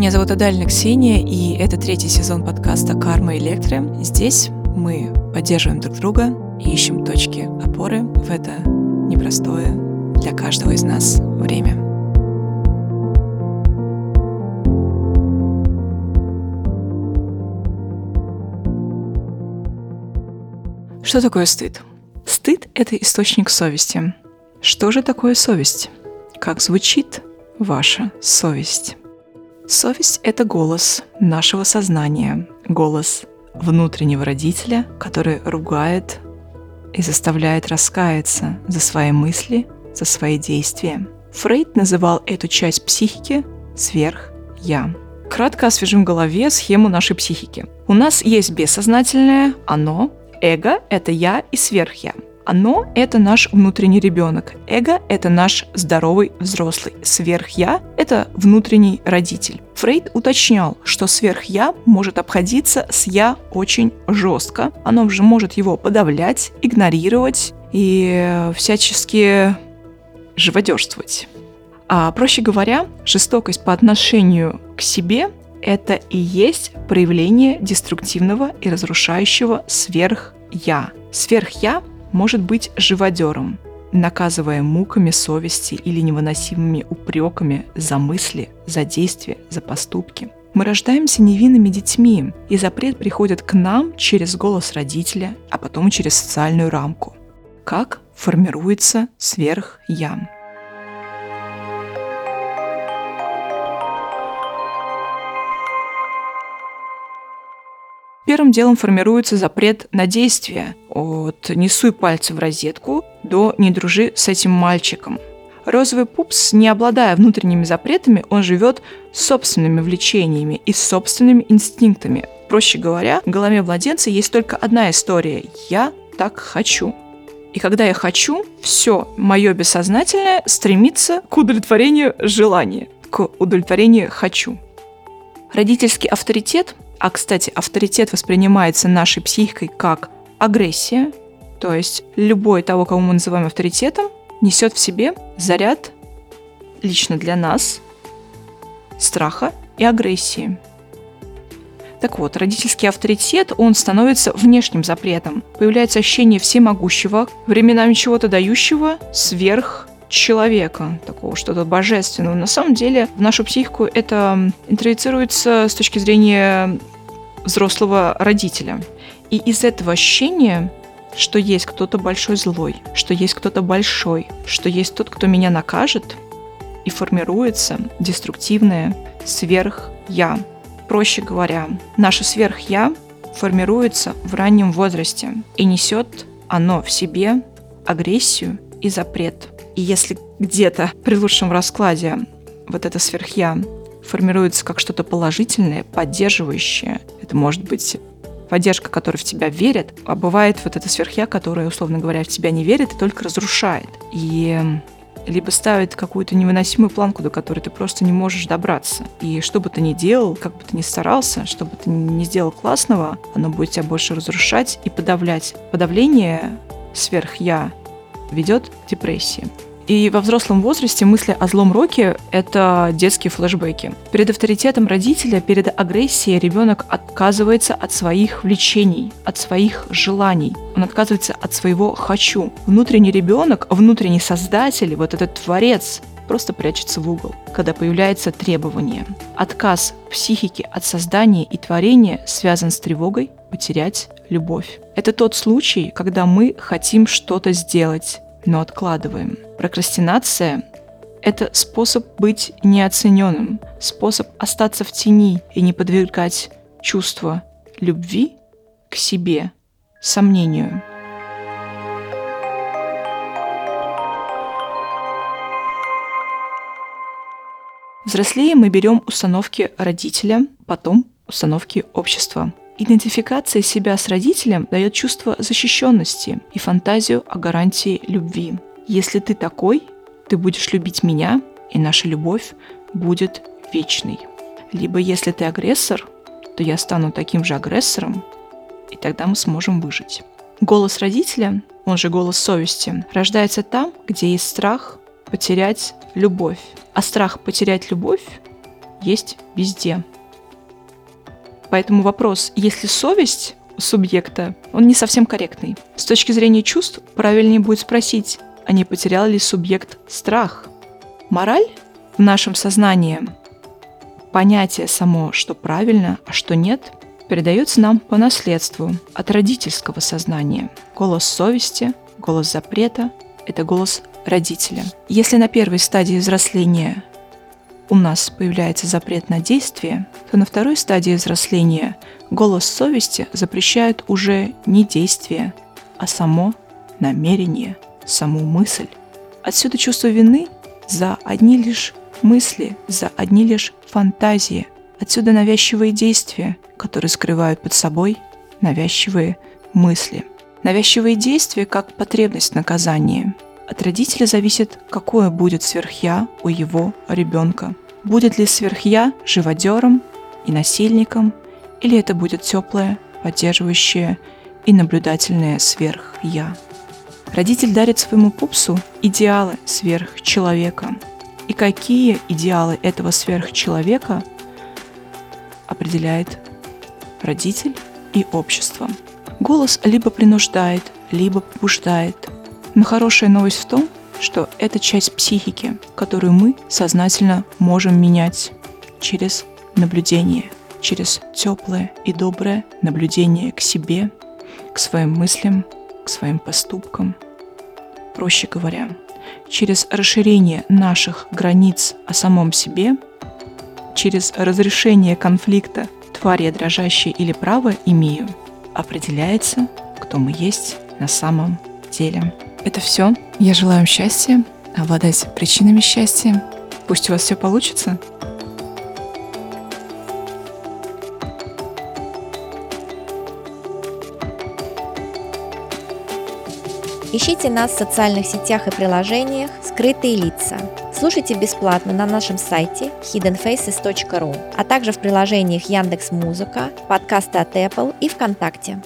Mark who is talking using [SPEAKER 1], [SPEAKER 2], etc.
[SPEAKER 1] Меня зовут Адальна Ксения, и это третий сезон подкаста «Карма Электро». Здесь мы поддерживаем друг друга и ищем точки опоры в это непростое для каждого из нас время. Что такое стыд? Стыд — это источник совести. Что же такое совесть? Как звучит ваша совесть? Совесть — это голос нашего сознания, голос внутреннего родителя, который ругает и заставляет раскаяться за свои мысли, за свои действия. Фрейд называл эту часть психики сверх-я. Кратко освежим в голове схему нашей психики. У нас есть бессознательное «оно», Эго — это я и сверх-я. Оно — это наш внутренний ребенок. Эго — это наш здоровый взрослый. Сверх-я — это внутренний родитель. Фрейд уточнял, что сверх-я может обходиться с я очень жестко. Оно же может его подавлять, игнорировать и всячески живодерствовать. А проще говоря, жестокость по отношению к себе это и есть проявление деструктивного и разрушающего сверх-я. Сверх-я может быть живодером, наказывая муками совести или невыносимыми упреками за мысли, за действия, за поступки. Мы рождаемся невинными детьми, и запрет приходит к нам через голос родителя, а потом через социальную рамку. Как формируется сверх-я? Первым делом формируется запрет на действие от «не суй пальцы в розетку» до «не дружи с этим мальчиком». Розовый пупс, не обладая внутренними запретами, он живет собственными влечениями и собственными инстинктами. Проще говоря, в голове младенца есть только одна история «я так хочу». И когда я хочу, все мое бессознательное стремится к удовлетворению желания, к удовлетворению «хочу». Родительский авторитет а, кстати, авторитет воспринимается нашей психикой как агрессия, то есть любой того, кого мы называем авторитетом, несет в себе заряд лично для нас страха и агрессии. Так вот, родительский авторитет, он становится внешним запретом. Появляется ощущение всемогущего, временами чего-то дающего, сверх человека, такого что-то божественного. На самом деле в нашу психику это интроицируется с точки зрения взрослого родителя. И из этого ощущения, что есть кто-то большой злой, что есть кто-то большой, что есть тот, кто меня накажет, и формируется деструктивное сверх-я. Проще говоря, наше сверх-я формируется в раннем возрасте и несет оно в себе агрессию и запрет. И если где-то при лучшем раскладе вот это сверх-я формируется как что-то положительное, поддерживающее. Это может быть поддержка, которая в тебя верит, а бывает вот это сверхя, которая, условно говоря, в тебя не верит и только разрушает. И либо ставит какую-то невыносимую планку, до которой ты просто не можешь добраться. И что бы ты ни делал, как бы ты ни старался, что бы ты ни сделал классного, оно будет тебя больше разрушать и подавлять. Подавление сверх-я ведет к депрессии. И во взрослом возрасте мысли о злом роке — это детские флешбеки. Перед авторитетом родителя, перед агрессией ребенок отказывается от своих влечений, от своих желаний. Он отказывается от своего «хочу». Внутренний ребенок, внутренний создатель, вот этот творец, просто прячется в угол, когда появляется требование. Отказ психики от создания и творения связан с тревогой потерять любовь. Это тот случай, когда мы хотим что-то сделать, но откладываем. Прокрастинация – это способ быть неоцененным, способ остаться в тени и не подвергать чувство любви к себе сомнению. Взрослее мы берем установки родителя, потом установки общества. Идентификация себя с родителем дает чувство защищенности и фантазию о гарантии любви. Если ты такой, ты будешь любить меня, и наша любовь будет вечной. Либо если ты агрессор, то я стану таким же агрессором, и тогда мы сможем выжить. Голос родителя, он же голос совести, рождается там, где есть страх потерять любовь. А страх потерять любовь есть везде. Поэтому вопрос, есть ли совесть субъекта, он не совсем корректный. С точки зрения чувств правильнее будет спросить, а не потерял ли субъект страх? Мораль в нашем сознании, понятие само, что правильно, а что нет, передается нам по наследству от родительского сознания. Голос совести, голос запрета – это голос родителя. Если на первой стадии взросления у нас появляется запрет на действие, то на второй стадии взросления голос совести запрещает уже не действие, а само намерение, саму мысль. Отсюда чувство вины за одни лишь мысли, за одни лишь фантазии. Отсюда навязчивые действия, которые скрывают под собой навязчивые мысли. Навязчивые действия как потребность наказания – от родителя зависит, какое будет сверхя у его ребенка. Будет ли сверхя живодером и насильником, или это будет теплое, поддерживающее и наблюдательное сверх-я. Родитель дарит своему пупсу идеалы сверхчеловека. И какие идеалы этого сверхчеловека определяет родитель и общество. Голос либо принуждает, либо побуждает – но хорошая новость в том, что это часть психики, которую мы сознательно можем менять через наблюдение, через теплое и доброе наблюдение к себе, к своим мыслям, к своим поступкам. Проще говоря, через расширение наших границ о самом себе, через разрешение конфликта «тварь я дрожащая» или «право имею» определяется, кто мы есть на самом деле. Это все. Я желаю вам счастья, обладать причинами счастья. Пусть у вас все получится.
[SPEAKER 2] Ищите нас в социальных сетях и приложениях «Скрытые лица». Слушайте бесплатно на нашем сайте hiddenfaces.ru, а также в приложениях Яндекс.Музыка, подкасты от Apple и ВКонтакте.